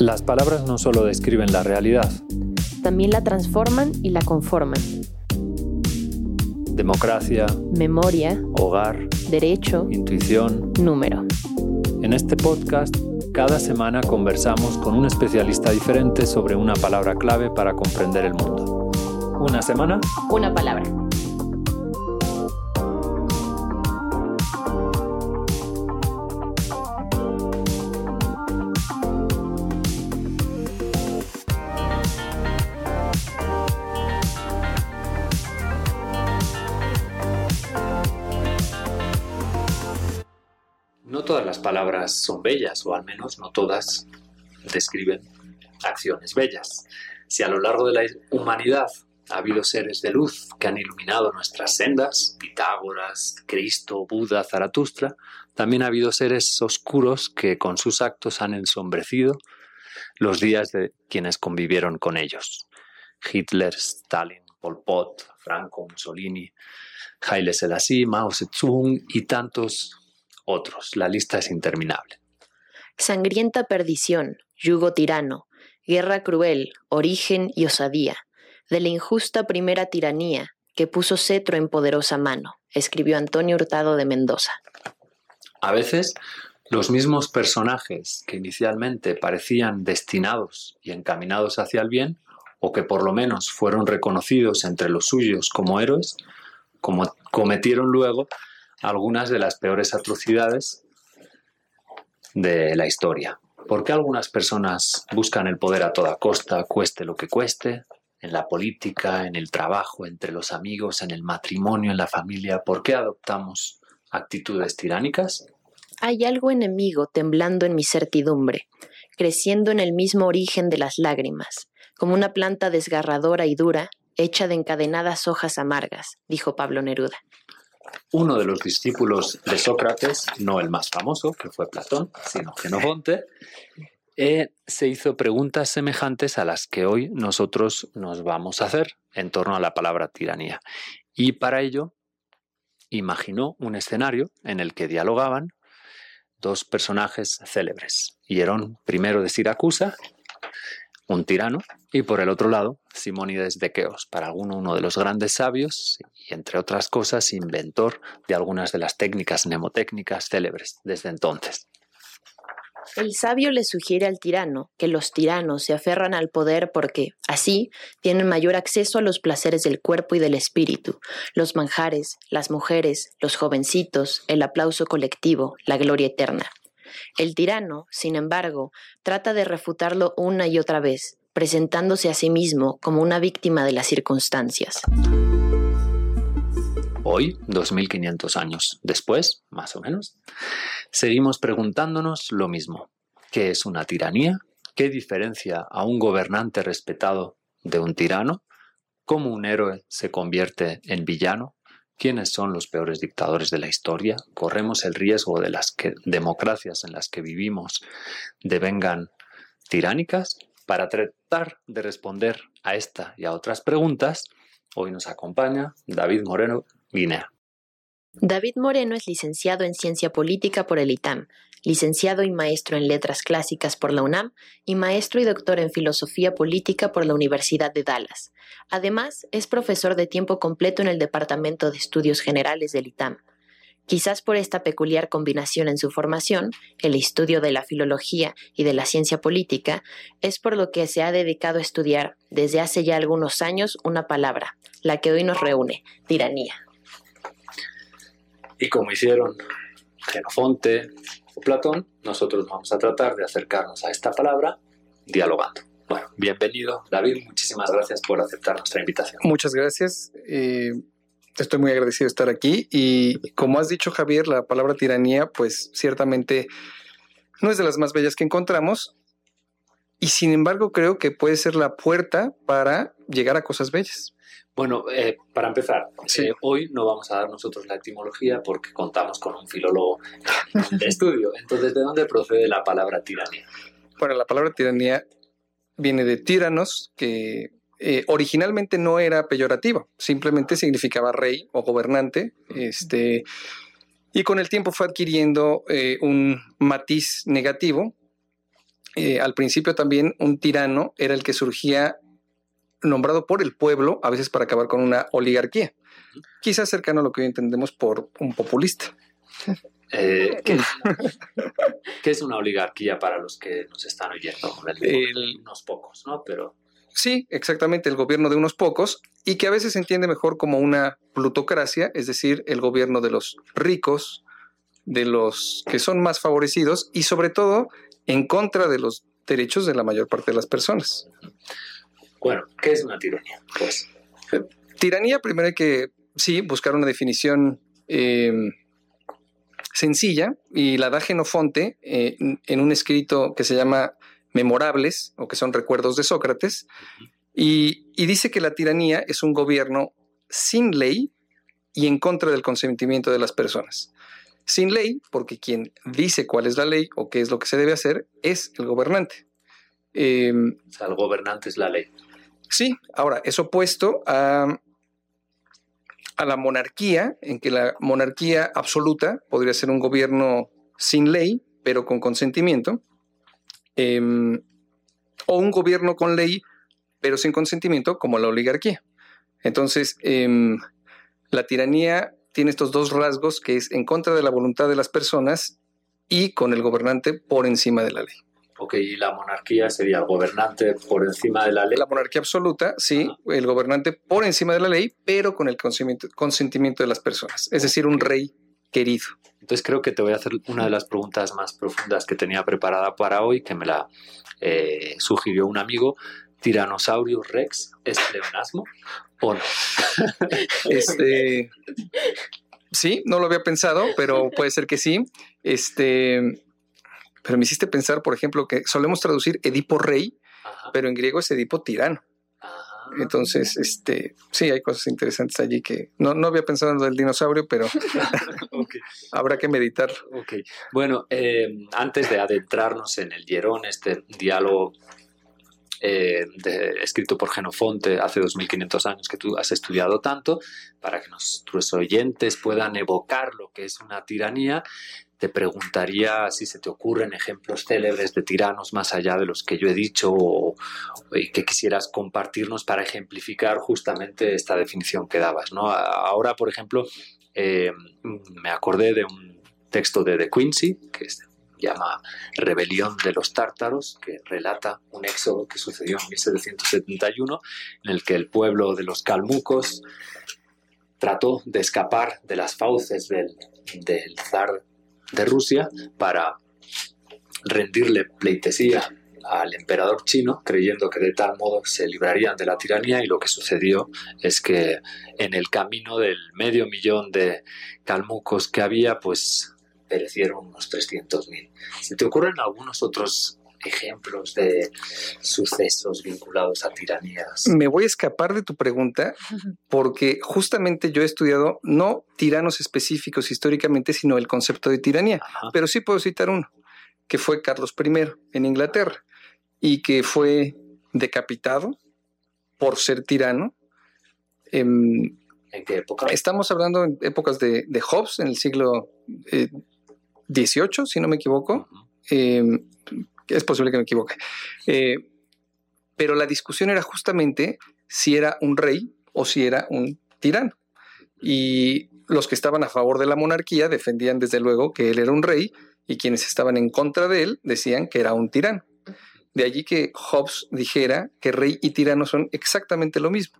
Las palabras no solo describen la realidad, también la transforman y la conforman. Democracia, memoria, hogar, derecho, intuición, número. En este podcast, cada semana conversamos con un especialista diferente sobre una palabra clave para comprender el mundo. Una semana, una palabra. Palabras son bellas, o al menos no todas describen acciones bellas. Si a lo largo de la humanidad ha habido seres de luz que han iluminado nuestras sendas, Pitágoras, Cristo, Buda, Zaratustra, también ha habido seres oscuros que con sus actos han ensombrecido los días de quienes convivieron con ellos. Hitler, Stalin, Pol Pot, Franco, Mussolini, Haile Selassie, Mao Zedong y tantos otros. La lista es interminable. Sangrienta perdición, yugo tirano, guerra cruel, origen y osadía, de la injusta primera tiranía que puso cetro en poderosa mano, escribió Antonio Hurtado de Mendoza. A veces, los mismos personajes que inicialmente parecían destinados y encaminados hacia el bien, o que por lo menos fueron reconocidos entre los suyos como héroes, como cometieron luego algunas de las peores atrocidades de la historia. ¿Por qué algunas personas buscan el poder a toda costa, cueste lo que cueste? En la política, en el trabajo, entre los amigos, en el matrimonio, en la familia. ¿Por qué adoptamos actitudes tiránicas? Hay algo enemigo temblando en mi certidumbre, creciendo en el mismo origen de las lágrimas, como una planta desgarradora y dura, hecha de encadenadas hojas amargas, dijo Pablo Neruda. Uno de los discípulos de Sócrates, no el más famoso, que fue Platón, sino Genofonte, eh, se hizo preguntas semejantes a las que hoy nosotros nos vamos a hacer en torno a la palabra tiranía. Y para ello imaginó un escenario en el que dialogaban dos personajes célebres, Hierón I de Siracusa un tirano, y por el otro lado, Simónides de Queos, para alguno uno de los grandes sabios y, entre otras cosas, inventor de algunas de las técnicas mnemotécnicas célebres desde entonces. El sabio le sugiere al tirano que los tiranos se aferran al poder porque, así, tienen mayor acceso a los placeres del cuerpo y del espíritu, los manjares, las mujeres, los jovencitos, el aplauso colectivo, la gloria eterna. El tirano, sin embargo, trata de refutarlo una y otra vez, presentándose a sí mismo como una víctima de las circunstancias. Hoy, 2500 años después, más o menos, seguimos preguntándonos lo mismo. ¿Qué es una tiranía? ¿Qué diferencia a un gobernante respetado de un tirano? ¿Cómo un héroe se convierte en villano? ¿Quiénes son los peores dictadores de la historia? ¿Corremos el riesgo de las democracias en las que vivimos devengan tiránicas? Para tratar de responder a esta y a otras preguntas, hoy nos acompaña David Moreno Guinea. David Moreno es licenciado en Ciencia Política por el ITAM, licenciado y maestro en Letras Clásicas por la UNAM y maestro y doctor en Filosofía Política por la Universidad de Dallas. Además, es profesor de tiempo completo en el Departamento de Estudios Generales del ITAM. Quizás por esta peculiar combinación en su formación, el estudio de la filología y de la ciencia política, es por lo que se ha dedicado a estudiar desde hace ya algunos años una palabra, la que hoy nos reúne, tiranía. Y como hicieron Genofonte o Platón, nosotros vamos a tratar de acercarnos a esta palabra dialogando. Bueno, bienvenido David, muchísimas gracias por aceptar nuestra invitación. Muchas gracias. Eh, estoy muy agradecido de estar aquí y como has dicho Javier, la palabra tiranía pues ciertamente no es de las más bellas que encontramos y sin embargo creo que puede ser la puerta para llegar a cosas bellas. Bueno, eh, para empezar, eh, hoy no vamos a dar nosotros la etimología porque contamos con un filólogo de estudio. Entonces, ¿de dónde procede la palabra tiranía? Bueno, la palabra tiranía viene de tiranos, que eh, originalmente no era peyorativo, simplemente significaba rey o gobernante. Este, y con el tiempo fue adquiriendo un matiz negativo eh, al principio también un tirano era el que surgía nombrado por el pueblo, a veces para acabar con una oligarquía. Quizás cercano a lo que hoy entendemos por un populista. Eh, ¿qué, es una oligarquía para los que nos están oyendo? unos pocos, ¿no? Pero Sí, exactamente, el gobierno de unos pocos y que a veces se entiende mejor como una plutocracia, es decir, el gobierno de los ricos, de los que son más favorecidos y sobre todo en contra de los derechos de la mayor parte de las personas. Bueno, ¿qué es una tiranía? Pues. Tiranía, primero hay que, sí, buscar una definición em, sencilla y la da Genofonte eh, en un escrito que se llama memorables o que son recuerdos de Sócrates, y, dice que la tiranía es un gobierno sin ley y en contra del consentimiento de las personas. Sin ley, porque quien dice cuál es la ley o qué es lo que se debe hacer es el gobernante. Em, o sea, el gobernante es la ley. Sí, ahora, es opuesto a, a la monarquía, en que la monarquía absoluta podría ser un gobierno sin ley, pero con consentimiento, Em, o un gobierno con ley, pero sin consentimiento, como la oligarquía. Entonces, em, la tiranía tiene estos dos rasgos, que es en contra de la voluntad de las personas y con el gobernante por encima de la ley. Ok, y la monarquía sería el gobernante por encima de la ley. La monarquía absoluta, sí, el gobernante por encima de la ley, pero con el consentimiento de las personas, es decir, un rey querido. Entonces creo que te voy a hacer una de las preguntas más profundas que tenía preparada para hoy, que me la eh, sugirió un amigo. ¿Tiranosaurio Rex es pleonasmo o no? Este, sí, no lo había pensado, pero puede ser que sí. Este, pero me hiciste pensar, por ejemplo, que solemos traducir Edipo rey, pero en griego es Edipo tirano. Entonces, este, sí, hay cosas interesantes allí que no, no había pensado en lo del dinosaurio, pero habrá que meditar. Okay. Bueno, eh, antes de adentrarnos en el Hierón, este diálogo eh, escrito por Genofonte hace 2500 años que tú has estudiado tanto, para que nuestros oyentes puedan evocar lo que es una tiranía, te preguntaría si se te ocurren ejemplos célebres de tiranos más allá de los que yo he dicho o, que quisieras compartirnos para ejemplificar justamente esta definición que dabas. ¿no? Ahora, por ejemplo, eh, me acordé de un texto de De Quincy, que se llama Rebelión de los Tártaros, que relata un éxodo que sucedió en 1771, en el que el pueblo de los calmucos trató de escapar de las fauces del, zar de Rusia para rendirle pleitesía al emperador chino, creyendo que de tal modo se librarían de la tiranía y lo que sucedió es que en el camino del medio millón de calmucos que había, pues perecieron unos 300.000. ¿Se te ocurren algunos otros ejemplos de sucesos vinculados a tiranías? Me voy a escapar de tu pregunta porque justamente yo he estudiado no tiranos específicos históricamente, sino el concepto de tiranía, pero sí puedo citar uno, que fue Carlos I en Inglaterra y que fue decapitado por ser tirano. ¿En qué época? Estamos hablando en épocas de, Hobbes, en el siglo eh, 18, si no me equivoco. Em, es posible que me equivoque. Eh, pero la discusión era justamente si era un rey o si era un tirano. Y los que estaban a favor de la monarquía defendían desde luego que él era un rey y quienes estaban en contra de él decían que era un tirano. De allí que Hobbes dijera que rey y tirano son exactamente lo mismo.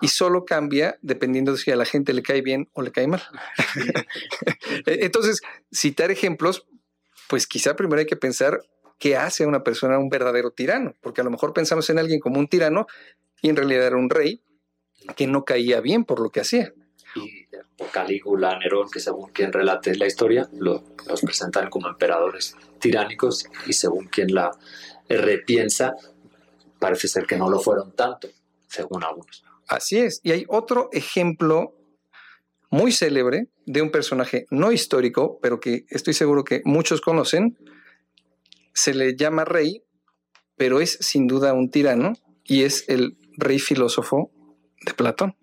Y solo cambia dependiendo de si a la gente le cae bien o le cae mal. Entonces, citar ejemplos, pues quizá primero hay que pensar qué hace a una persona un verdadero tirano, porque a lo mejor pensamos en alguien como un tirano y en realidad era un rey que no caía bien por lo que hacía. Y Calígula, Nerón, que según quien relate la historia, los presentan como emperadores tiránicos y según quien la repiensa, parece ser que no lo fueron tanto, según algunos. Así es. Y hay otro ejemplo muy célebre de un personaje no histórico, pero que estoy seguro que muchos conocen, se le llama rey, pero es sin duda un tirano y es el rey filósofo de Platón.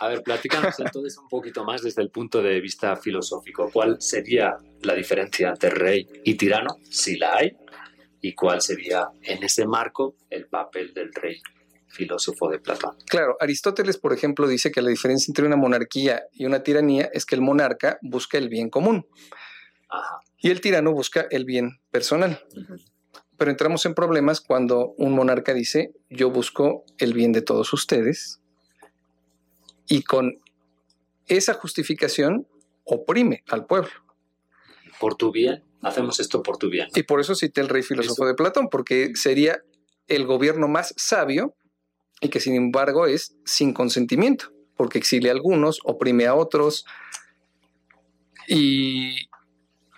A ver, platícanos entonces un poquito más desde el punto de vista filosófico. ¿Cuál sería la diferencia entre rey y tirano, si la hay? ¿Y cuál sería en ese marco el papel del rey filósofo de Platón? Claro, Aristóteles, por ejemplo, dice que la diferencia entre una monarquía y una tiranía es que el monarca busca el bien común Ajá. y el tirano busca el bien personal. Pero entramos en problemas cuando un monarca dice, yo busco el bien de todos ustedes y con esa justificación oprime al pueblo. Por tu bien, hacemos esto por tu bien. Y por eso cité el rey filósofo Eso. de Platón, porque sería el gobierno más sabio y que sin embargo es sin consentimiento, porque exilia a algunos, oprime a otros y,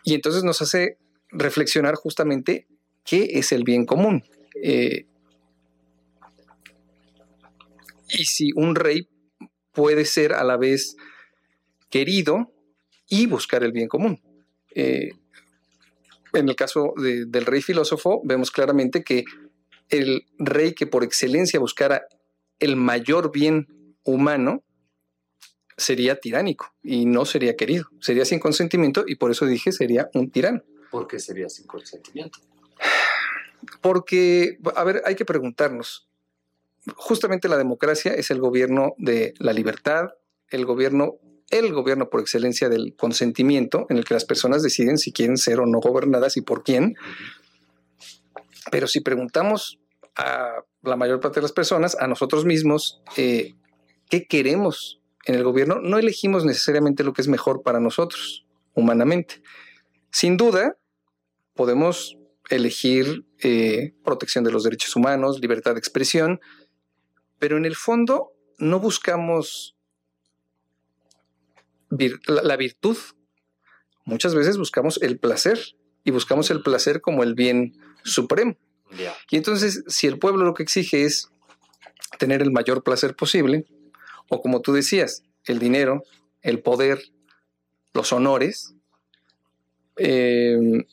y entonces nos hace reflexionar justamente qué es el bien común. Eh, y si un rey puede ser a la vez querido y buscar el bien común. Eh, en el caso de- del rey filósofo, vemos claramente que el rey que por excelencia buscara el mayor bien humano sería tiránico y no sería querido, sería sin consentimiento y por eso dije sería un tirano. ¿Por qué sería sin consentimiento? Porque, a ver, hay que preguntarnos, justamente la democracia es el gobierno de la libertad, el gobierno, el gobierno por excelencia del consentimiento, en el que las personas deciden si quieren ser o no gobernadas y por quién. Pero si preguntamos a la mayor parte de las personas, a nosotros mismos, eh, ¿qué queremos en el gobierno? No elegimos necesariamente lo que es mejor para nosotros, humanamente. Sin duda, podemos elegir eh, protección de los derechos humanos, libertad de expresión, pero en el fondo no buscamos la virtud. Muchas veces buscamos el placer y buscamos el placer como el bien supremo. Y entonces, si el pueblo lo que exige es tener el mayor placer posible, o como tú decías, el dinero, el poder, los honores, eh,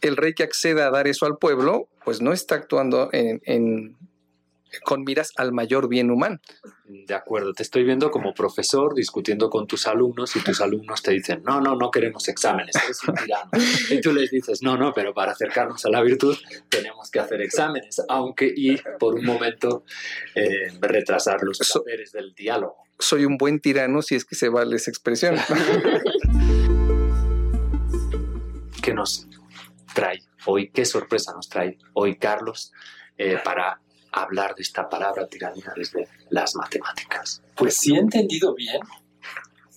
el rey que acceda a dar eso al pueblo, pues no está actuando en- en- con miras al mayor bien humano. De acuerdo, te estoy viendo como profesor discutiendo con tus alumnos y tus alumnos te dicen, no, no, no queremos exámenes, eres un tirano. Y tú les dices, no, no, pero para acercarnos a la virtud tenemos que hacer exámenes, aunque y por un momento eh, retrasar los placeres del diálogo. Soy un buen tirano si es que se vale esa expresión. ¿Qué nos trae hoy? ¿Qué sorpresa nos trae hoy Carlos eh, para hablar de esta palabra tiranía desde las matemáticas? Pues si he entendido bien,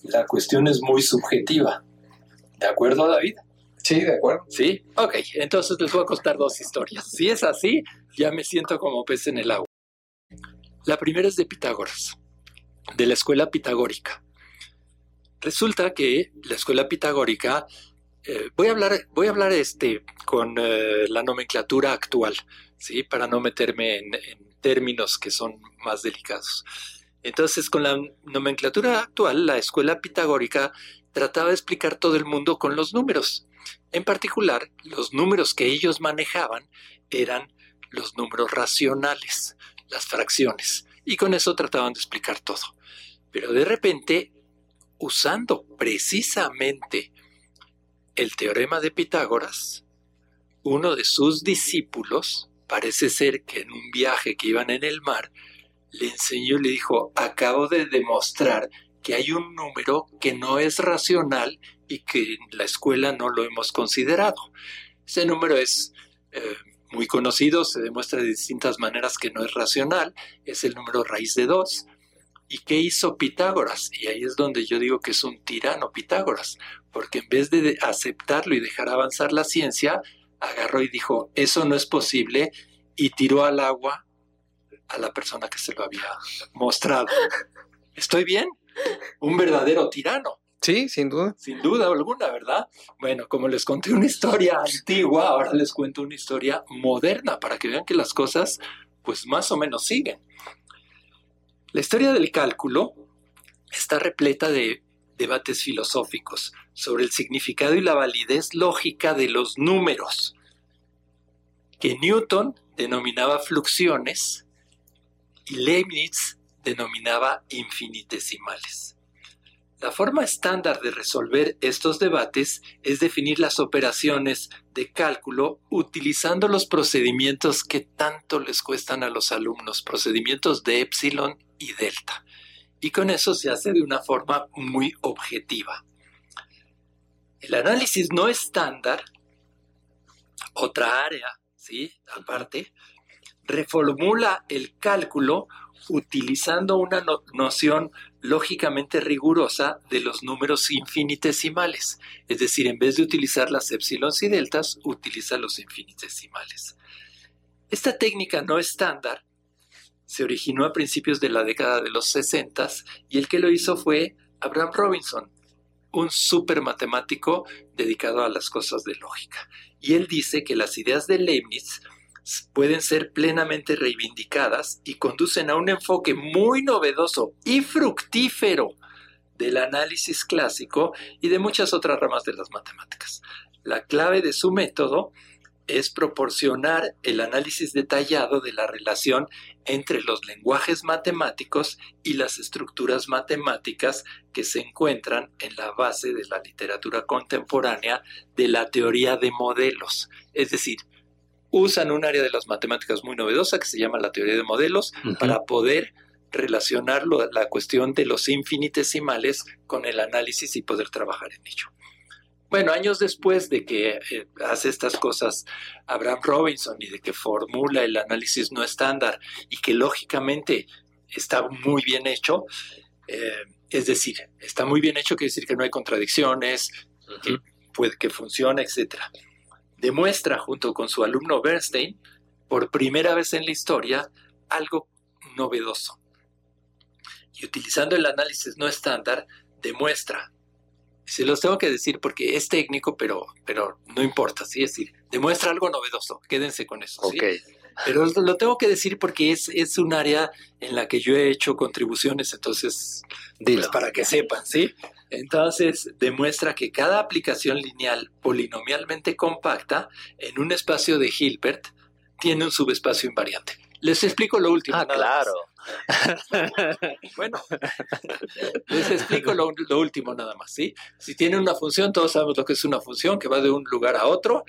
la cuestión es muy subjetiva. ¿De acuerdo, David? sí, de acuerdo. Sí. Ok, entonces les voy a contar dos historias. Si es así, ya me siento como pez en el agua. La primera es de Pitágoras, de la escuela pitagórica. Resulta que la escuela pitagórica, eh, voy a hablar, voy a hablar este, con eh, la nomenclatura actual, ¿sí? para no meterme en, en términos que son más delicados. Entonces, con la nomenclatura actual, la escuela pitagórica trataba de explicar todo el mundo con los números. En particular, los números que ellos manejaban eran los números racionales, las fracciones, y con eso trataban de explicar todo. Pero de repente, usando precisamente el teorema de Pitágoras, uno de sus discípulos, parece ser que en un viaje que iban en el mar, le enseñó y le dijo, acabo de demostrar que hay un número que no es racional y que en la escuela no lo hemos considerado. Ese número es eh, muy conocido, se demuestra de distintas maneras que no es racional, es el número raíz de 2. ¿Y qué hizo Pitágoras? Y ahí es donde yo digo que es un tirano Pitágoras, porque en vez de aceptarlo y dejar avanzar la ciencia, agarró y dijo, eso no es posible, y tiró al agua a la persona que se lo había mostrado. ¿Estoy bien? Un verdadero tirano Sí, sin duda. sin duda alguna, ¿verdad? Bueno, como les conté una historia antigua, ahora les cuento una historia moderna para que vean que las cosas, pues más o menos siguen. La historia del cálculo está repleta de debates filosóficos sobre el significado y la validez lógica de los números, que Newton denominaba fluxiones y Leibniz denominaba infinitesimales. La forma estándar de resolver estos debates es definir las operaciones de cálculo utilizando los procedimientos que tanto les cuestan a los alumnos, procedimientos de epsilon y delta. Y con eso se hace de una forma muy objetiva. El análisis no estándar, otra área, ¿sí? Aparte, reformula el cálculo utilizando una noción lógicamente rigurosa de los números infinitesimales. Es decir, en vez de utilizar las épsilons y deltas, utiliza los infinitesimales. Esta técnica no estándar se originó a principios de la década de los 60 y el que lo hizo fue Abraham Robinson, un super matemático dedicado a las cosas de lógica. Y él dice que las ideas de Leibniz pueden ser plenamente reivindicadas y conducen a un enfoque muy novedoso y fructífero del análisis clásico y de muchas otras ramas de las matemáticas. La clave de su método es proporcionar el análisis detallado de la relación entre los lenguajes matemáticos y las estructuras matemáticas que se encuentran en la base de la literatura contemporánea de la teoría de modelos, es decir, usan un área de las matemáticas muy novedosa que se llama la teoría de modelos para poder relacionar la cuestión de los infinitesimales con el análisis y poder trabajar en ello. Bueno, años después de que eh, hace estas cosas Abraham Robinson y de que formula el análisis no estándar y que lógicamente está muy bien hecho, eh, es decir, está muy bien hecho, quiere decir que no hay contradicciones, que, puede, que funciona, etcétera demuestra junto con su alumno Bernstein, por primera vez en la historia, algo novedoso. Y utilizando el análisis no estándar, demuestra, se los tengo que decir porque es técnico, pero, pero no importa, ¿sí? es decir, demuestra algo novedoso, quédense con eso. ¿sí? Pero lo tengo que decir porque es, es un área en la que yo he hecho contribuciones, entonces, pues, para que sepan, ¿sí? Entonces, demuestra que cada aplicación lineal polinomialmente compacta en un espacio de Hilbert tiene un subespacio invariante. Les explico lo último. Ah, claro. bueno, les explico lo, último nada más, ¿sí? Si tiene una función, todos sabemos lo que es una función que va de un lugar a otro,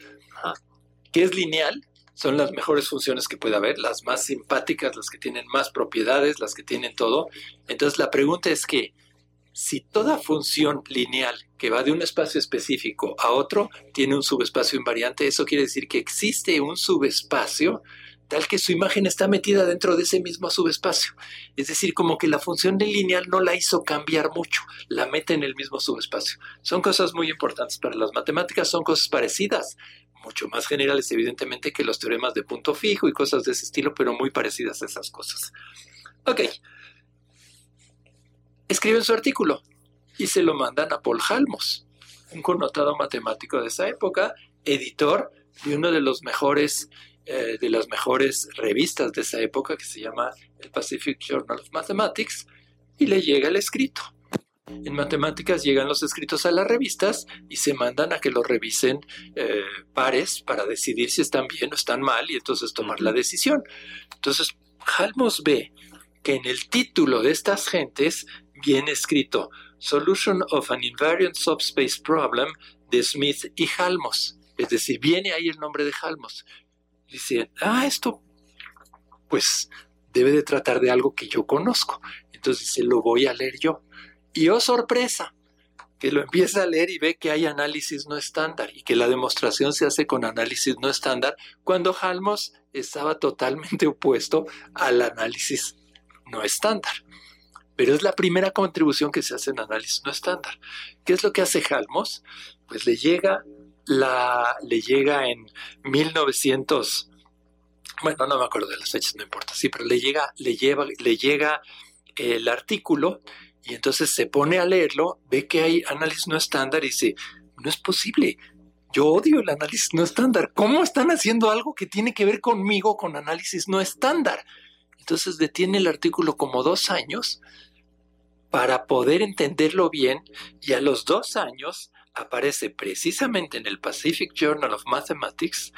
que es lineal, son las mejores funciones que puede haber, las más simpáticas, las que tienen más propiedades, las que tienen todo. Entonces la pregunta es que si toda función lineal que va de un espacio específico a otro tiene un subespacio invariante, eso quiere decir que existe un subespacio tal que su imagen está metida dentro de ese mismo subespacio. Es decir, como que la función de lineal no la hizo cambiar mucho, la mete en el mismo subespacio. Son cosas muy importantes para las matemáticas, son cosas parecidas, mucho más generales evidentemente que los teoremas de punto fijo y cosas de ese estilo, pero muy parecidas a esas cosas. Ok, escriben su artículo y se lo mandan a Paul Halmos, un connotado matemático de esa época, editor de uno de los mejores eh, de las mejores revistas de esa época que se llama el Pacific Journal of Mathematics y le llega el escrito. En matemáticas llegan los escritos a las revistas y se mandan a que los revisen eh, pares para decidir si están bien o están mal y entonces tomar la decisión. Entonces, Halmos ve que en el título de estas gentes viene escrito Solution of an Invariant Subspace Problem de Smith y Halmos. Es decir, viene ahí el nombre de Halmos. Dice, ah, esto, pues debe de tratar de algo que yo conozco. Entonces se lo voy a leer yo. Y oh sorpresa, que lo empieza a leer y ve que hay análisis no estándar y que la demostración se hace con análisis no estándar cuando Halmos estaba totalmente opuesto al análisis no estándar pero es la primera contribución que se hace en análisis no estándar. ¿Qué es lo que hace Halmos? Pues le llega, la, le llega en 1900, bueno, no me acuerdo de las fechas, no importa, sí, pero le llega, le lleva, le llega el artículo y entonces se pone a leerlo, ve que hay análisis no estándar y dice, no es posible, yo odio el análisis no estándar. ¿Cómo están haciendo algo que tiene que ver conmigo con análisis no estándar? Entonces detiene el artículo como dos años para poder entenderlo bien y a los dos años aparece precisamente en el Pacific Journal of Mathematics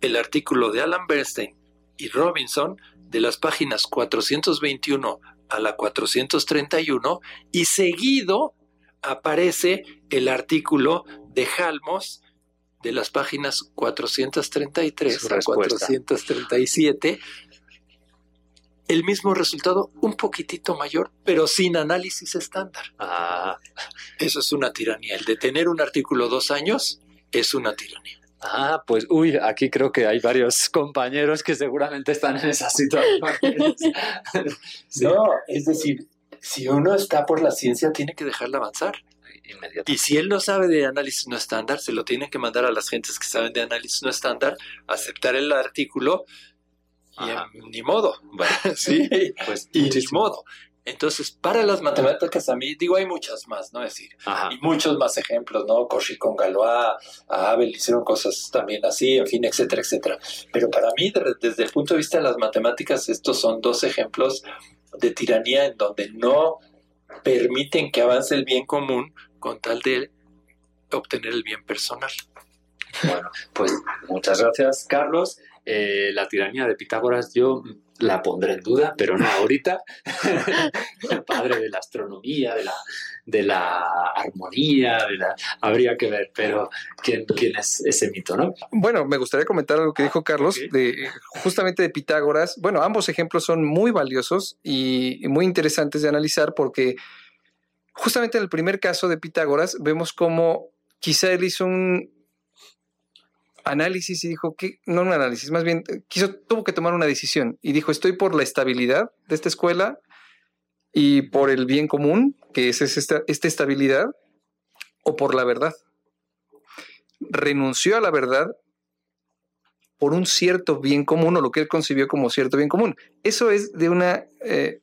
el artículo de Alan Bernstein y Robinson de las páginas 421 a la 431 y seguido aparece el artículo de Halmos de las páginas 433 a 437 el mismo resultado un poquitito mayor, pero sin análisis estándar. Ah. Eso es una tiranía. El de tener un artículo dos años es una tiranía. Ah, pues uy, aquí creo que hay varios compañeros que seguramente están en esa situación. No, es decir, si uno está por la ciencia, tiene que dejarla avanzar. Y si él no sabe de análisis no estándar, se lo tiene que mandar a las gentes que saben de análisis no estándar, aceptar el artículo y ni modo. sí, pues y ni modo. Entonces, para las matemáticas a mí, digo, hay muchas más, ¿no? Es decir, y muchos más ejemplos, ¿no? Cauchy con Galois, a Abel hicieron cosas también así, en fin, etcétera, etcétera. Pero para mí, desde el punto de vista de las matemáticas, estos son dos ejemplos de tiranía en donde no permiten que avance el bien común con tal de obtener el bien personal. Bueno, pues muchas gracias, Carlos. Eh, la tiranía de Pitágoras yo la pondré en duda, pero no ahorita. el padre de la astronomía, de la, de la armonía, de la... habría que ver, pero ¿quién, ¿quién, es ese mito, no? Bueno, me gustaría comentar algo que dijo Carlos, de, justamente de Pitágoras. Bueno, ambos ejemplos son muy valiosos y muy interesantes de analizar porque justamente en el primer caso de Pitágoras vemos cómo quizá él hizo un análisis y dijo que, no un análisis, más bien eh, quiso, tuvo que tomar una decisión y dijo, estoy por la estabilidad de esta escuela y por el bien común, que es esta, esta estabilidad, o por la verdad. Renunció a la verdad por un cierto bien común o lo que él concibió como cierto bien común. Eso es de una eh,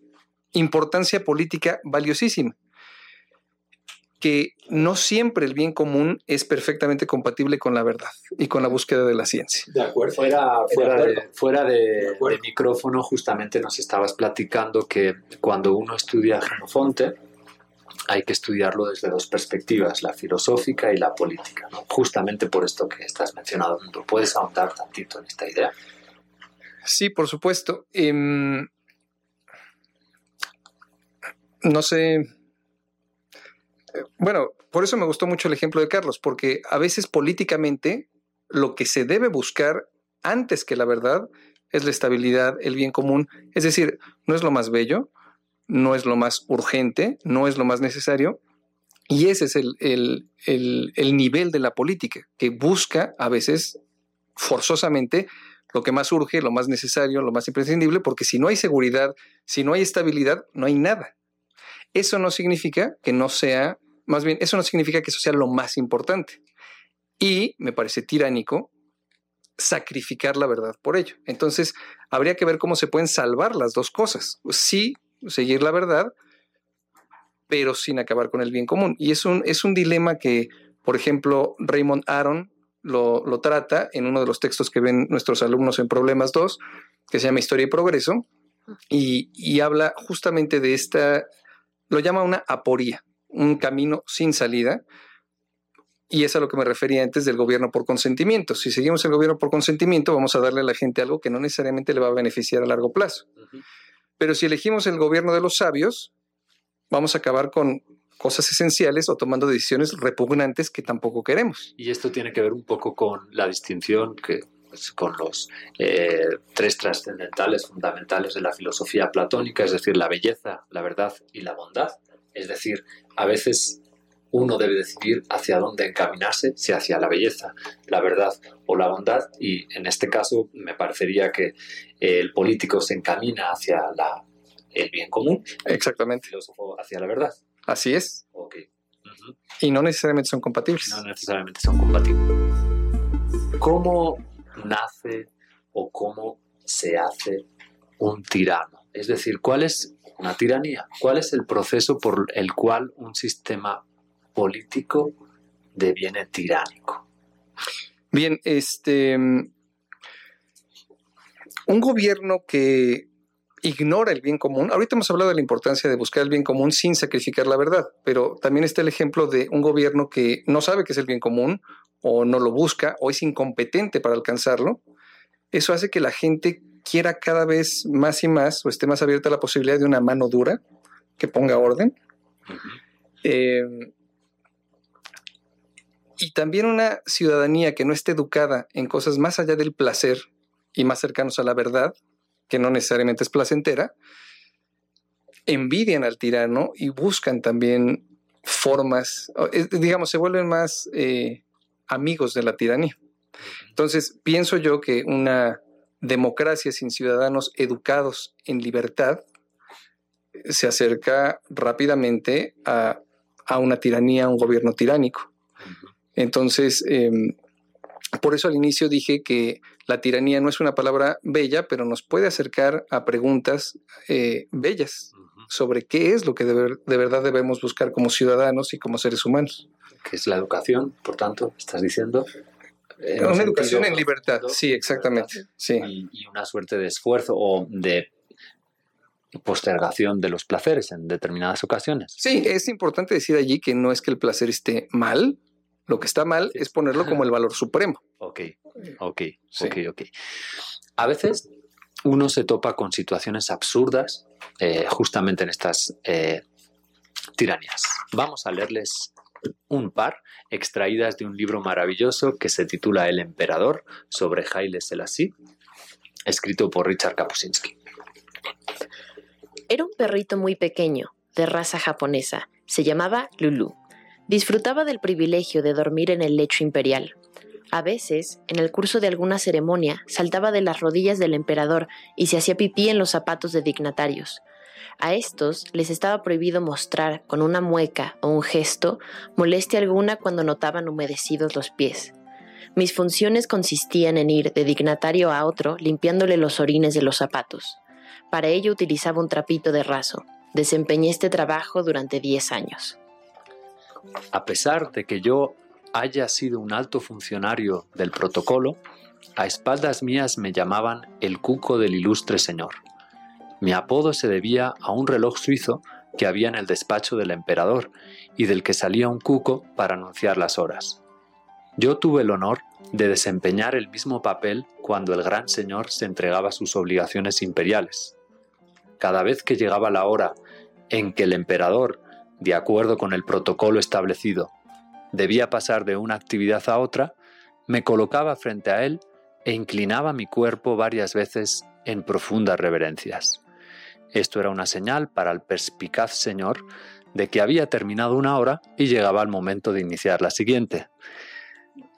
importancia política valiosísima que no siempre el bien común es perfectamente compatible con la verdad y con la búsqueda de la ciencia. De acuerdo. Fuera, fuera, de, micrófono, justamente nos estabas platicando que cuando uno estudia Genofonte, hay que estudiarlo desde dos perspectivas, la filosófica y la política, justamente por esto que estás mencionando. ¿Puedes ahondar tantito en esta idea? Sí, por supuesto. Em, no sé bueno, por eso me gustó mucho el ejemplo de Carlos, porque a veces políticamente lo que se debe buscar antes que la verdad es la estabilidad, el bien común. Es decir, no es lo más bello, no es lo más urgente, no es lo más necesario. Y ese es el, el nivel de la política, que busca a veces forzosamente lo que más urge, lo más necesario, lo más imprescindible, porque si no hay seguridad, si no hay estabilidad, no hay nada. Eso no significa que no sea más bien, eso no significa que eso sea lo más importante. Y me parece tiránico sacrificar la verdad por ello. Entonces, habría que ver cómo se pueden salvar las dos cosas. Sí, seguir la verdad, pero sin acabar con el bien común. Y es un, es un dilema que, por ejemplo, Raymond Aron lo, lo trata en uno de los textos que ven nuestros alumnos en Problemas 2, que se llama Historia y Progreso, y, y habla justamente de esta, lo llama una aporía un camino sin salida. Y es a lo que me refería antes del gobierno por consentimiento. Si seguimos el gobierno por consentimiento, vamos a darle a la gente algo que no necesariamente le va a beneficiar a largo plazo. Pero si elegimos el gobierno de los sabios, vamos a acabar con cosas esenciales o tomando decisiones repugnantes que tampoco queremos. Y esto tiene que ver un poco con la distinción que pues, con los eh, tres trascendentales fundamentales de la filosofía platónica, es decir, la belleza, la verdad y la bondad. Es decir, a veces uno debe decidir hacia dónde encaminarse, si hacia la belleza, la verdad o la bondad. Y en este caso me parecería que el político se encamina hacia la, el bien común. Exactamente. El filósofo hacia la verdad. Así es. Y no necesariamente son compatibles. No necesariamente son compatibles. ¿Cómo nace o cómo se hace un tirano? Es decir, ¿cuál es una tiranía. ¿Cuál es el proceso por el cual un sistema político deviene tiránico? Bien, este un gobierno que ignora el bien común. Ahorita hemos hablado de la importancia de buscar el bien común sin sacrificar la verdad, pero también está el ejemplo de un gobierno que no sabe qué es el bien común o no lo busca o es incompetente para alcanzarlo. Eso hace que la gente quiera cada vez más y más o esté más abierta a la posibilidad de una mano dura que ponga orden. Eh, y también una ciudadanía que no esté educada en cosas más allá del placer y más cercanos a la verdad, que no necesariamente es placentera, envidian al tirano y buscan también formas, digamos, se vuelven más eh, amigos de la tiranía. Entonces, pienso yo que una democracia sin ciudadanos educados en libertad eh, se acerca rápidamente a, una tiranía, a un gobierno tiránico. Entonces, em, por eso al inicio dije que la tiranía no es una palabra bella, pero nos puede acercar a preguntas eh, bellas sobre qué es lo que de, verdad debemos buscar como ciudadanos y como seres humanos. Que es la educación, por tanto, estás diciendo. una educación en libertad, sí, exactamente. Sí. Y, una suerte de esfuerzo o de postergación de los placeres en determinadas ocasiones. Sí, es importante decir allí que no es que el placer esté mal, lo que está mal es ponerlo como el valor supremo. Ok, ok, ok, ok. A veces uno se topa con situaciones absurdas eh, justamente en estas eh, tiranías. Vamos a leerles un par extraídas de un libro maravilloso que se titula El emperador sobre Haile Selassie, escrito por Richard Kapuscinski. Era un perrito muy pequeño, de raza japonesa. Se llamaba Lulu. Disfrutaba del privilegio de dormir en el lecho imperial. A veces, en el curso de alguna ceremonia, saltaba de las rodillas del emperador y se hacía pipí en los zapatos de dignatarios. A estos les estaba prohibido mostrar con una mueca o un gesto molestia alguna cuando notaban humedecidos los pies. Mis funciones consistían en ir de dignatario a otro limpiándole los orines de los zapatos. Para ello utilizaba un trapito de raso. Desempeñé este trabajo durante 10 años. A pesar de que yo haya sido un alto funcionario del protocolo, a espaldas mías me llamaban el cuco del ilustre señor. Mi apodo se debía a un reloj suizo que había en el despacho del emperador y del que salía un cuco para anunciar las horas. Yo tuve el honor de desempeñar el mismo papel cuando el gran señor se entregaba sus obligaciones imperiales. Cada vez que llegaba la hora en que el emperador, de acuerdo con el protocolo establecido, debía pasar de una actividad a otra, me colocaba frente a él e inclinaba mi cuerpo varias veces en profundas reverencias. Esto era una señal para el perspicaz señor de que había terminado una hora y llegaba el momento de iniciar la siguiente.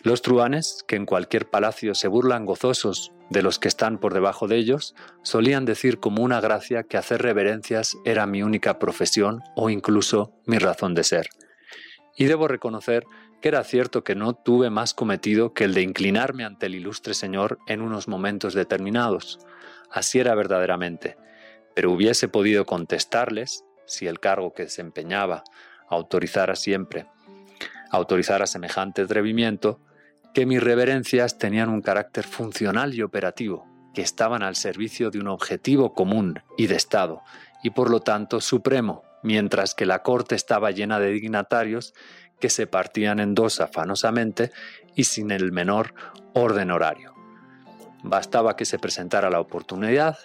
Los truanes, que en cualquier palacio se burlan gozosos de los que están por debajo de ellos, solían decir como una gracia que hacer reverencias era mi única profesión o incluso mi razón de ser. Y debo reconocer que era cierto que no tuve más cometido que el de inclinarme ante el ilustre Señor en unos momentos determinados. Así era verdaderamente, pero hubiese podido contestarles, si el cargo que desempeñaba autorizara siempre, autorizara semejante atrevimiento, que mis reverencias tenían un carácter funcional y operativo, que estaban al servicio de un objetivo común y de Estado, y por lo tanto supremo, mientras que la corte estaba llena de dignatarios que se partían en dos afanosamente y sin el menor orden horario. Bastaba que se presentara la oportunidad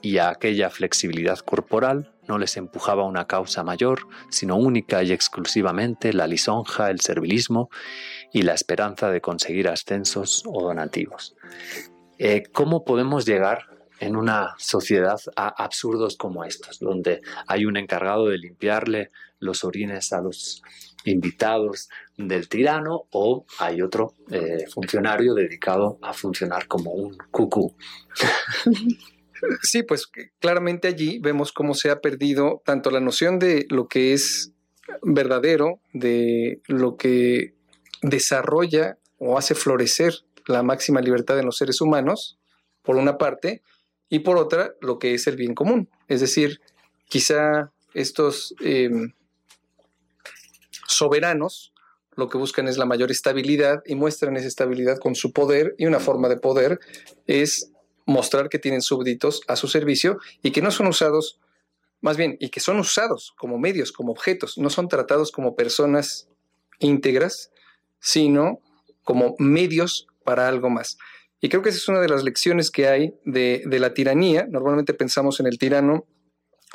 y a aquella flexibilidad corporal no les empujaba una causa mayor, sino única y exclusivamente la lisonja, el servilismo y la esperanza de conseguir ascensos o donativos. Eh, ¿Cómo podemos llegar en una sociedad a absurdos como estos, donde hay un encargado de limpiarle los orines a los invitados del tirano o hay otro eh, funcionario dedicado a funcionar como un cucú. Sí, pues claramente allí vemos cómo se ha perdido tanto la noción de lo que es verdadero, de lo que desarrolla o hace florecer la máxima libertad en los seres humanos, por una parte, y por otra, lo que es el bien común. Es decir, quizá estos em, soberanos lo que buscan es la mayor estabilidad y muestran esa estabilidad con su poder y una forma de poder es mostrar que tienen súbditos a su servicio y que no son usados, más bien, y que son usados como medios, como objetos, no son tratados como personas íntegras, sino como medios para algo más. Y creo que esa es una de las lecciones que hay de, la tiranía. Normalmente pensamos en el tirano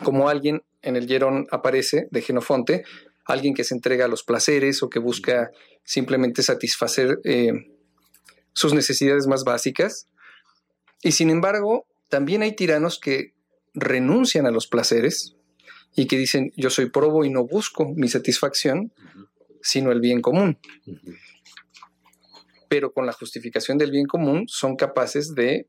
como alguien, en el Hierón aparece, de Genofonte, alguien que se entrega a los placeres o que busca simplemente satisfacer eh, sus necesidades más básicas. Y sin embargo, también hay tiranos que renuncian a los placeres y que dicen, yo soy probo y no busco mi satisfacción, sino el bien común. Pero con la justificación del bien común son capaces de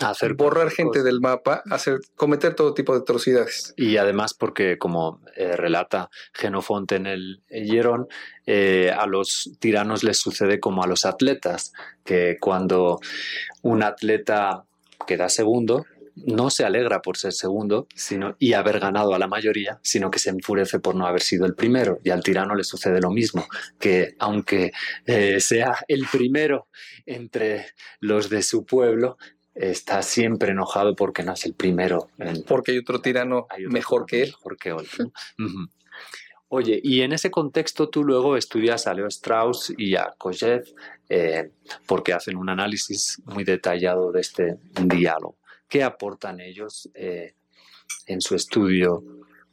hacer borrar gente del mapa, hacer cometer todo tipo de atrocidades. Y además porque, como eh, relata Genofonte en el Hierón, eh, a los tiranos les sucede como a los atletas, que cuando un atleta queda segundo, no se alegra por ser segundo sino, y haber ganado a la mayoría, sino que se enfurece por no haber sido el primero. Y al tirano le sucede lo mismo, que aunque eh, sea el primero entre los de su pueblo, está siempre enojado porque no es el primero. porque hay otro tirano mejor que él. Mejor que otro. Oye, y en ese contexto tú luego estudias a Leo Strauss y a Kojev eh, porque hacen un análisis muy detallado de este diálogo. ¿Qué aportan ellos eh, en su estudio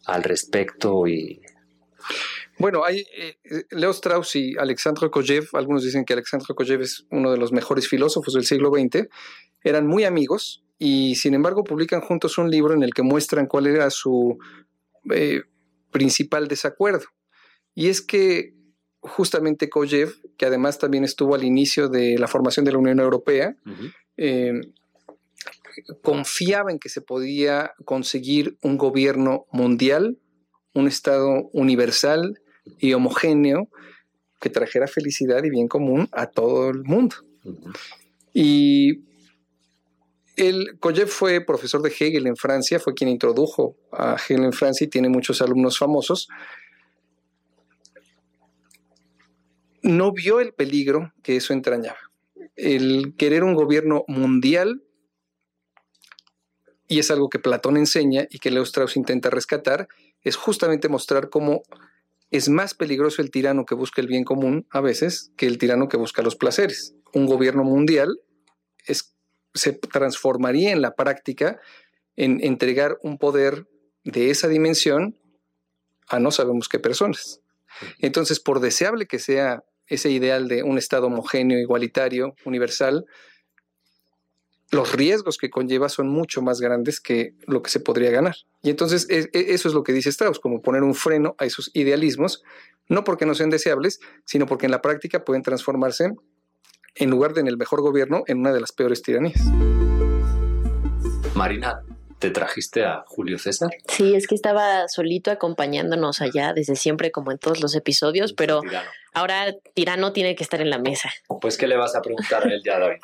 al respecto? Y... Bueno, hay eh, Leo Strauss y Alexandre Kojev, algunos dicen que Alexandre Kojev es uno de los mejores filósofos del siglo XX, eran muy amigos y sin embargo publican juntos un libro en el que muestran cuál era su eh, principal desacuerdo. Y es que justamente Kojev, que además también estuvo al inicio de la formación de la Unión Europea, eh, confiaba en que se podía conseguir un gobierno mundial, un Estado universal y homogéneo que trajera felicidad y bien común a todo el mundo. Y el Koyev fue profesor de Hegel en Francia, fue quien introdujo a Hegel en Francia y tiene muchos alumnos famosos. No vio el peligro que eso entrañaba. El querer un gobierno mundial, y es algo que Platón enseña y que Leo Strauss intenta rescatar, es justamente mostrar cómo es más peligroso el tirano que busca el bien común a veces que el tirano que busca los placeres. Un gobierno mundial es se transformaría en la práctica en entregar un poder de esa dimensión a no sabemos qué personas. Entonces, por deseable que sea ese ideal de un Estado homogéneo, igualitario, universal, los riesgos que conlleva son mucho más grandes que lo que se podría ganar. Y entonces e, e, eso es lo que dice Strauss, como poner un freno a esos idealismos, no porque no sean deseables, sino porque en la práctica pueden transformarse en lugar de en el mejor gobierno, en una de las peores tiranías. Marina, ¿te trajiste a Julio César? Sí, es que estaba solito acompañándonos allá desde siempre, como en todos los episodios, pero ahora Tirano tiene que estar en la mesa. Pues, ¿qué le vas a preguntar a él ya, David?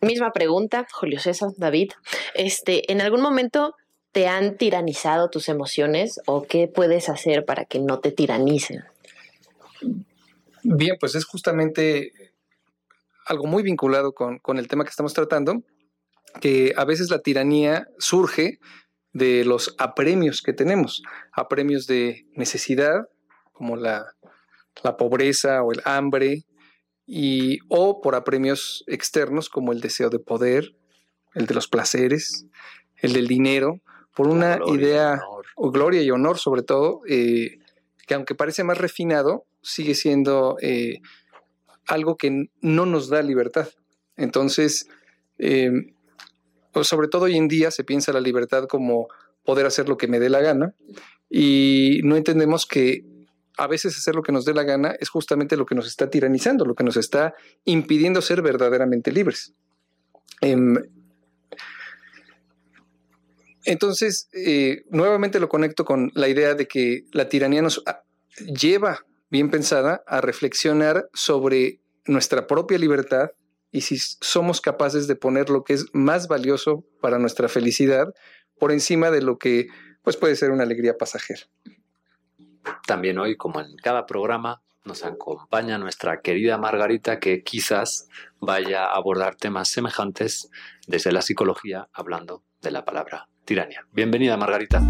Misma pregunta, Julio César, David. Este, ¿en algún momento te han tiranizado tus emociones o qué puedes hacer para que no te tiranicen? Bien, pues es justamente algo muy vinculado con, el tema que estamos tratando, que a veces la tiranía surge de los apremios que tenemos, apremios de necesidad, como la, pobreza o el hambre, y, o por apremios externos como el deseo de poder, el de los placeres, el del dinero, por una idea, o gloria y honor sobre todo, eh, que aunque parece más refinado, sigue siendo eh, algo que no nos da libertad. Entonces, em, sobre todo hoy en día se piensa la libertad como poder hacer lo que me dé la gana y no entendemos que a veces hacer lo que nos dé la gana es justamente lo que nos está tiranizando, lo que nos está impidiendo ser verdaderamente libres. Em, entonces, eh, nuevamente lo conecto con la idea de que la tiranía nos ah, lleva bien pensada a reflexionar sobre nuestra propia libertad y si somos capaces de poner lo que es más valioso para nuestra felicidad por encima de lo que pues puede ser una alegría pasajera. También hoy, como en cada programa, nos acompaña nuestra querida Margarita que quizás vaya a abordar temas semejantes desde la psicología hablando de la palabra tiranía. Bienvenida Margarita.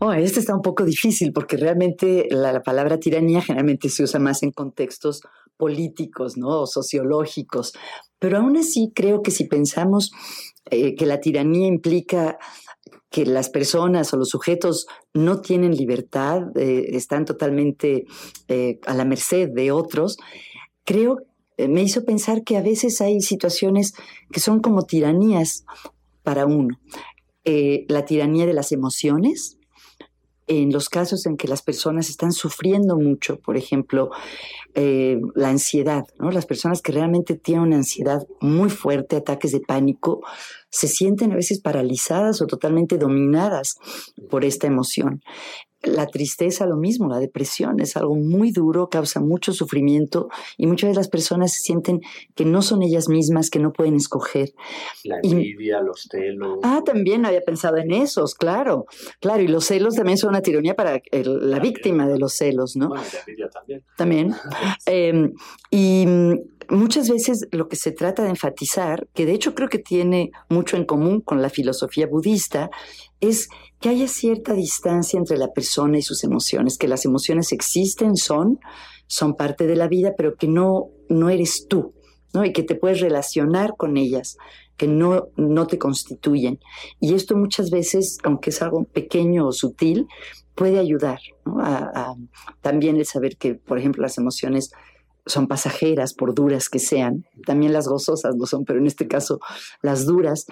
Oh, este está un poco difícil porque realmente la, palabra tiranía generalmente se usa más en contextos políticos, ¿no? O sociológicos. Pero aún así creo que si pensamos eh, que la tiranía implica que las personas o los sujetos no tienen libertad, eh, están totalmente eh, a la merced de otros, creo me hizo pensar que a veces hay situaciones que son como tiranías para uno. la tiranía de las emociones, en los casos en que las personas están sufriendo mucho, por ejemplo, eh, la ansiedad. Las personas que realmente tienen una ansiedad muy fuerte, ataques de pánico, se sienten a veces paralizadas o totalmente dominadas por esta emoción. La tristeza, lo mismo, la depresión es algo muy duro, causa mucho sufrimiento y muchas veces las personas se sienten que no son ellas mismas, que no pueden escoger. La envidia, los celos. Ah, también había pensado en esos, claro, claro, y los celos también son una tiranía para la víctima de los celos, ¿no? Bueno, la envidia también. También. Em, y muchas veces lo que se trata de enfatizar, que de hecho creo que tiene mucho en común con la filosofía budista, es que haya cierta distancia entre la persona y sus emociones, que las emociones existen, son, son parte de la vida, pero que no, no eres tú, ¿no? Y que te puedes relacionar con ellas, que no, no te constituyen. Y esto muchas veces, aunque es algo pequeño o sutil, puede ayudar a, también el saber que, por ejemplo, las emociones son pasajeras, por duras que sean, también las gozosas lo son, pero en este caso las duras,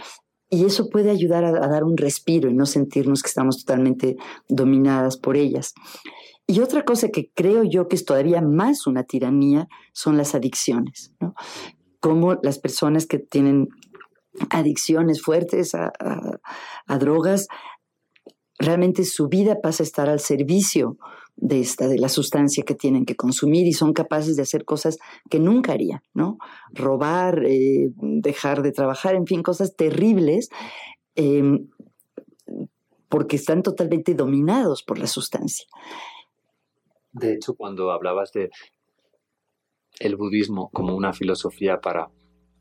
y eso puede ayudar a, dar un respiro y no sentirnos que estamos totalmente dominadas por ellas. Y otra cosa que creo yo que es todavía más una tiranía son las adicciones, ¿no? Como las personas que tienen adicciones fuertes a, a drogas, realmente su vida pasa a estar al servicio de esta, de la sustancia que tienen que consumir y son capaces de hacer cosas que nunca harían, ¿no? Robar, eh, dejar de trabajar, en fin, cosas terribles, em, porque están totalmente dominados por la sustancia. De hecho, cuando hablabas de el budismo como una filosofía para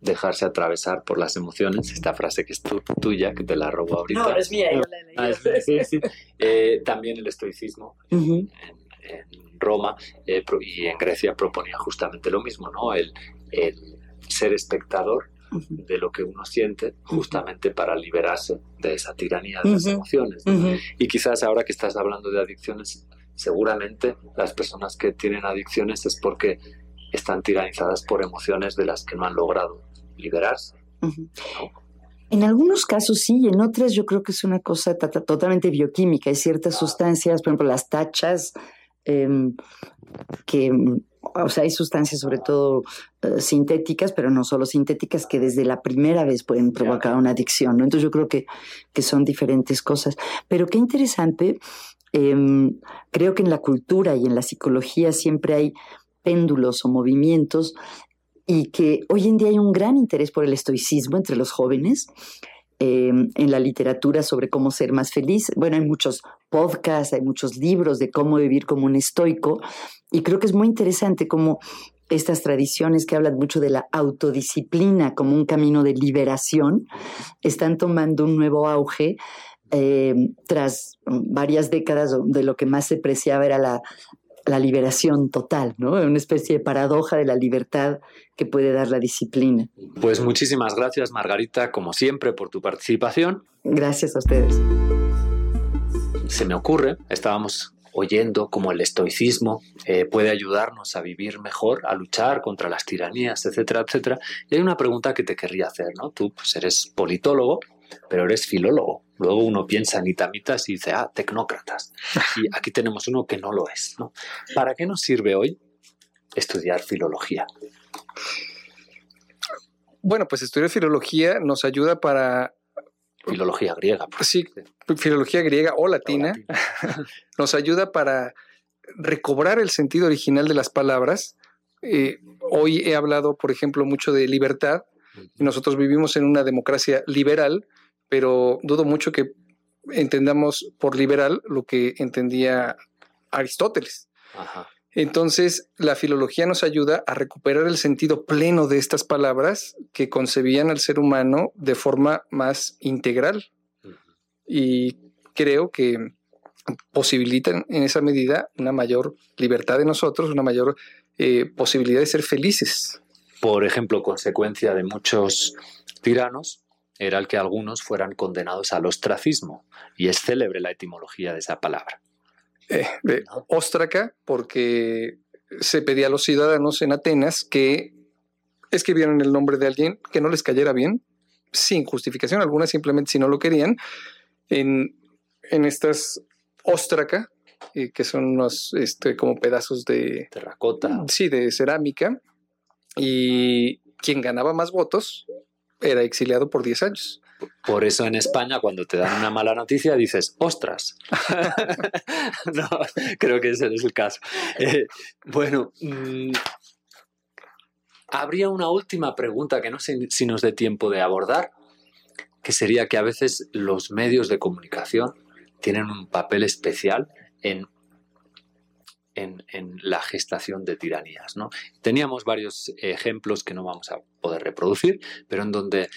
dejarse atravesar por las emociones, esta frase que es tuya, que te la robo ahorita. No, es mía, yo la he ah, sí, sí. Eh, también el estoicismo en, Roma eh, y en Grecia proponía justamente lo mismo, ¿no? El, ser espectador de lo que uno siente justamente para liberarse de esa tiranía de las emociones. Y quizás ahora que estás hablando de adicciones, seguramente las personas que tienen adicciones es porque están tiranizadas por emociones de las que no han logrado liberarse. En algunos casos sí, y en otras yo creo que es una cosa totalmente bioquímica. Hay ciertas sustancias, por ejemplo, las tachas, em, que, o sea, hay sustancias sobre todo eh, sintéticas, pero no solo sintéticas, que desde la primera vez pueden provocar una adicción. ¿no? Entonces yo creo que, que son diferentes cosas. Pero qué interesante, em, creo que en la cultura y en la psicología siempre hay péndulos o movimientos y que hoy en día hay un gran interés por el estoicismo entre los jóvenes. Em, en la literatura sobre cómo ser más feliz. Bueno, hay muchos podcasts, hay muchos libros de cómo vivir como un estoico y creo que es muy interesante cómo estas tradiciones que hablan mucho de la autodisciplina como un camino de liberación están tomando un nuevo auge em, tras varias décadas de lo que más se preciaba era la la liberación total, ¿no? Una especie de paradoja de la libertad que puede dar la disciplina. Pues muchísimas gracias, Margarita, como siempre, por tu participación. Gracias a ustedes. Se me ocurre, estábamos oyendo cómo el estoicismo eh, puede ayudarnos a vivir mejor, a luchar contra las tiranías, etcétera, etcétera. Y hay una pregunta que te querría hacer, ¿no? Tú pues, eres politólogo, pero eres filólogo. Luego uno piensa en itamitas y dice, ah, tecnócratas. Y aquí tenemos uno que no lo es. ¿no? ¿Para qué nos sirve hoy estudiar filología? Bueno, pues estudiar filología nos ayuda para... Filología griega. Sí, filología griega o latina. nos ayuda para recobrar el sentido original de las palabras. Eh, hoy he hablado, por ejemplo, mucho de libertad. Nosotros vivimos en una democracia liberal pero dudo mucho que entendamos por liberal lo que entendía Aristóteles. Entonces, la filología nos ayuda a recuperar el sentido pleno de estas palabras que concebían al ser humano de forma más integral. Y creo que posibilitan en esa medida una mayor libertad de nosotros, una mayor eh, posibilidad de ser felices. Por ejemplo, consecuencia de muchos tiranos era el que algunos fueran condenados al ostracismo, y es célebre la etimología de esa palabra. Eh, de óstraca, porque se pedía a los ciudadanos en Atenas que escribieran el nombre de alguien que no les cayera bien, sin justificación alguna, simplemente si no lo querían, en, en estas óstraca, eh, que son unos este, como pedazos de terracota. Sí, de cerámica. Y quien ganaba más votos era exiliado por 10 años. Por eso en España cuando te dan una mala noticia dices, ostras. no, creo que ese es el caso. Eh, bueno, mm, habría una última pregunta que no sé si nos dé tiempo de abordar, que sería que a veces los medios de comunicación tienen un papel especial en, en, la gestación de tiranías. ¿no? Teníamos varios ejemplos que no vamos a poder reproducir, pero en donde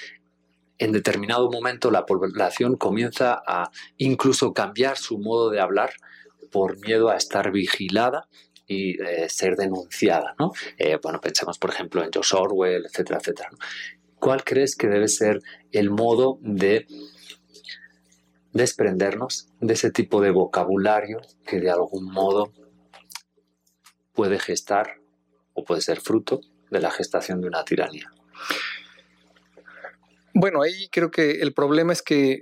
en determinado momento la población comienza a incluso cambiar su modo de hablar por miedo a estar vigilada y eh, ser denunciada. ¿no? Eh, bueno, pensemos por ejemplo en George Orwell, etcétera, etcétera. ¿Cuál crees que debe ser el modo de desprendernos de ese tipo de vocabulario que de algún modo puede gestar o puede ser fruto de la gestación de una tiranía? Bueno, ahí creo que el problema es que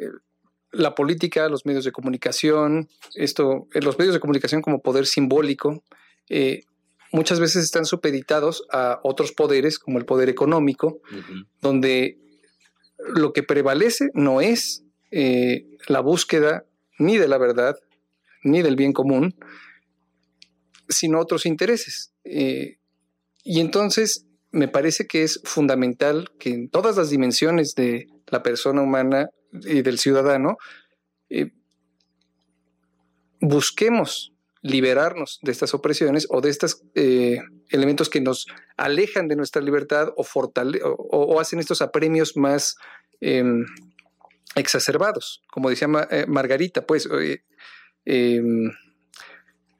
la política, los medios de comunicación, esto, eh, los medios de comunicación como poder simbólico, eh, muchas veces están supeditados a otros poderes, como el poder económico, donde lo que prevalece no es eh, la búsqueda ni de la verdad, ni del bien común, sino otros intereses. Eh, y entonces me parece que es fundamental que en todas las dimensiones de la persona humana y del ciudadano busquemos liberarnos de estas opresiones o de estos eh, elementos que nos alejan de nuestra libertad o, hacen estos apremios más em, exacerbados. Como decía eh, Margarita, pues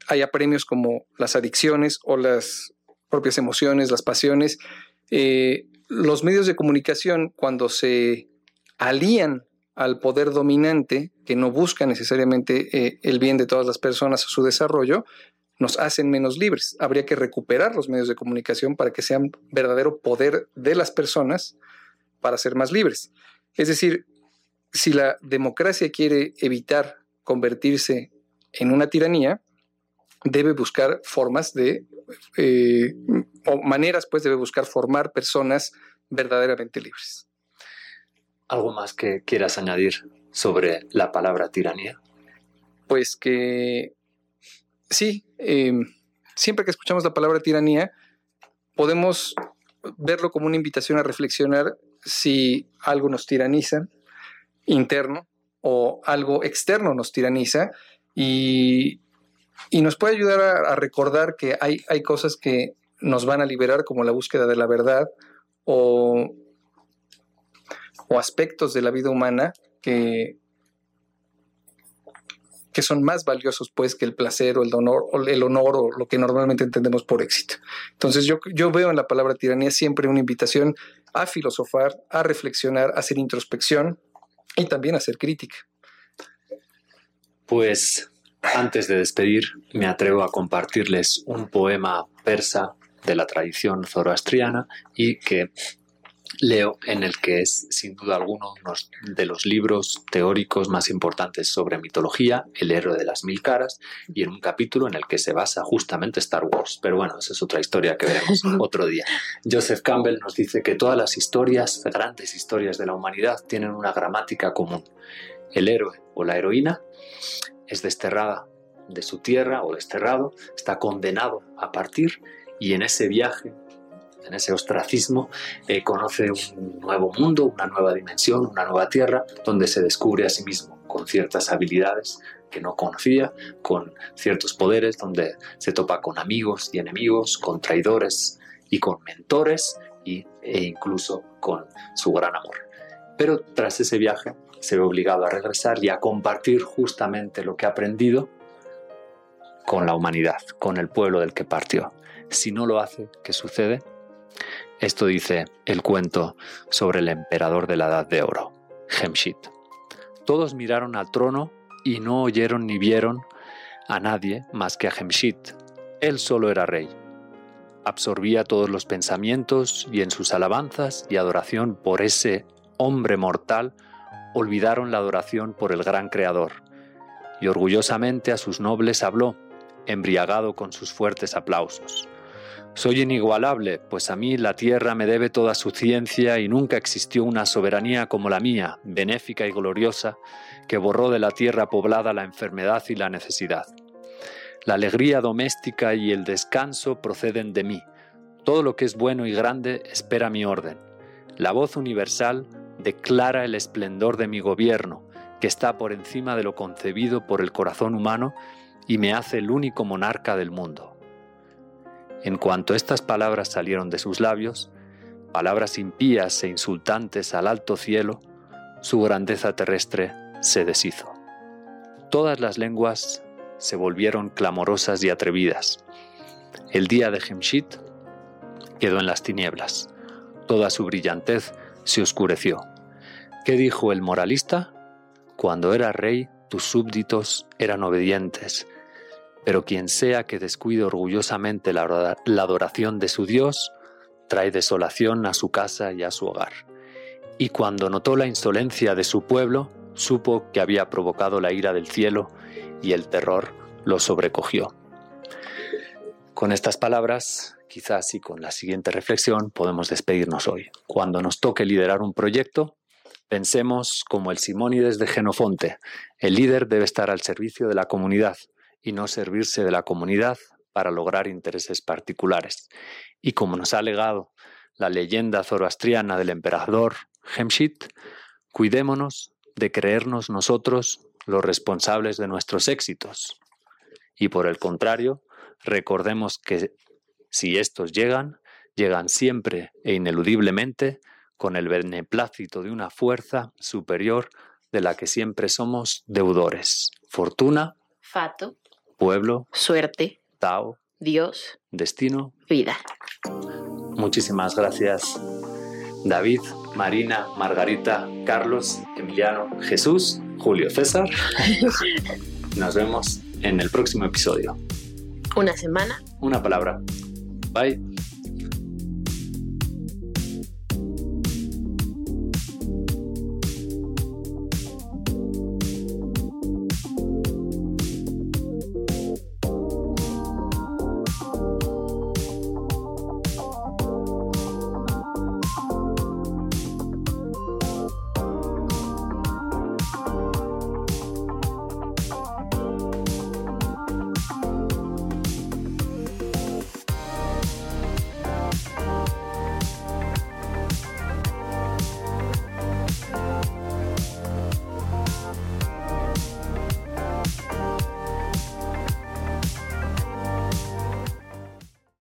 em, hay apremios como las adicciones o las propias emociones, las pasiones. Eh, los medios de comunicación, cuando se alían al poder dominante, que no busca necesariamente eh, el bien de todas las personas o su desarrollo, nos hacen menos libres. Habría que recuperar los medios de comunicación para que sean verdadero poder de las personas para ser más libres. Es decir, si la democracia quiere evitar convertirse en una tiranía, debe buscar formas de, eh, o maneras, pues debe buscar formar personas verdaderamente libres. ¿Algo más que quieras añadir sobre la palabra tiranía? Pues que sí, em, siempre que escuchamos la palabra tiranía, podemos verlo como una invitación a reflexionar si algo nos tiraniza interno o algo externo nos tiraniza y, nos puede ayudar a, a, recordar que hay, hay cosas que nos van a liberar como la búsqueda de la verdad o o aspectos de la vida humana que, que son más valiosos pues que el placer o el honor o el honor o lo que normalmente entendemos por éxito. Entonces yo, yo veo en la palabra tiranía siempre una invitación a filosofar, a reflexionar, a hacer introspección y también a hacer crítica. Pues antes de despedir, me atrevo a compartirles un poema persa de la tradición zoroastriana y que leo en el que es sin duda alguno uno de los libros teóricos más importantes sobre mitología, El héroe de las mil caras, y en un capítulo en el que se basa justamente Star Wars. Pero bueno, esa es otra historia que veremos otro día. Joseph Campbell nos dice que todas las historias, grandes historias de la humanidad, tienen una gramática común. El héroe o la heroína es desterrada de su tierra o desterrado, está condenado a partir y en ese viaje en ese ostracismo, eh, conoce un nuevo mundo, una nueva dimensión, una nueva tierra, donde se descubre a sí mismo con ciertas habilidades que no conocía, con ciertos poderes, donde se topa con amigos y enemigos, con traidores y con mentores y, e incluso con su gran amor. Pero tras ese viaje se ve obligado a regresar y a compartir justamente lo que ha aprendido con la humanidad, con el pueblo del que partió. Si no lo hace, ¿qué sucede? Esto dice el cuento sobre el emperador de la Edad de Oro, Hemshit. Todos miraron al trono y no oyeron ni vieron a nadie más que a Hemshit. Él solo era rey. Absorbía todos los pensamientos y en sus alabanzas y adoración por ese hombre mortal olvidaron la adoración por el gran Creador. Y orgullosamente a sus nobles habló, embriagado con sus fuertes aplausos. Soy inigualable, pues a mí la tierra me debe toda su ciencia y nunca existió una soberanía como la mía, benéfica y gloriosa, que borró de la tierra poblada la enfermedad y la necesidad. La alegría doméstica y el descanso proceden de mí. Todo lo que es bueno y grande espera mi orden. La voz universal declara el esplendor de mi gobierno, que está por encima de lo concebido por el corazón humano y me hace el único monarca del mundo. En cuanto estas palabras salieron de sus labios, palabras impías e insultantes al alto cielo, su grandeza terrestre se deshizo. Todas las lenguas se volvieron clamorosas y atrevidas. El día de Hemshit quedó en las tinieblas. Toda su brillantez se oscureció. ¿Qué dijo el moralista? Cuando era rey, tus súbditos eran obedientes pero quien sea que descuide orgullosamente la adoración de su Dios, trae desolación a su casa y a su hogar. Y cuando notó la insolencia de su pueblo, supo que había provocado la ira del cielo y el terror lo sobrecogió. Con estas palabras, quizás y con la siguiente reflexión, podemos despedirnos hoy. Cuando nos toque liderar un proyecto, pensemos como el Simónides de Genofonte. El líder debe estar al servicio de la comunidad, y no servirse de la comunidad para lograr intereses particulares. Y como nos ha legado la leyenda zoroastriana del emperador Hemshit, cuidémonos de creernos nosotros los responsables de nuestros éxitos. Y por el contrario, recordemos que si estos llegan, llegan siempre e ineludiblemente con el beneplácito de una fuerza superior de la que siempre somos deudores. Fortuna, fato, pueblo, suerte, Tao, Dios, destino, vida. Muchísimas gracias, David, Marina, Margarita, Carlos, Emiliano, Jesús, Julio César. Nos vemos en el próximo episodio. Una semana. Una palabra. Bye.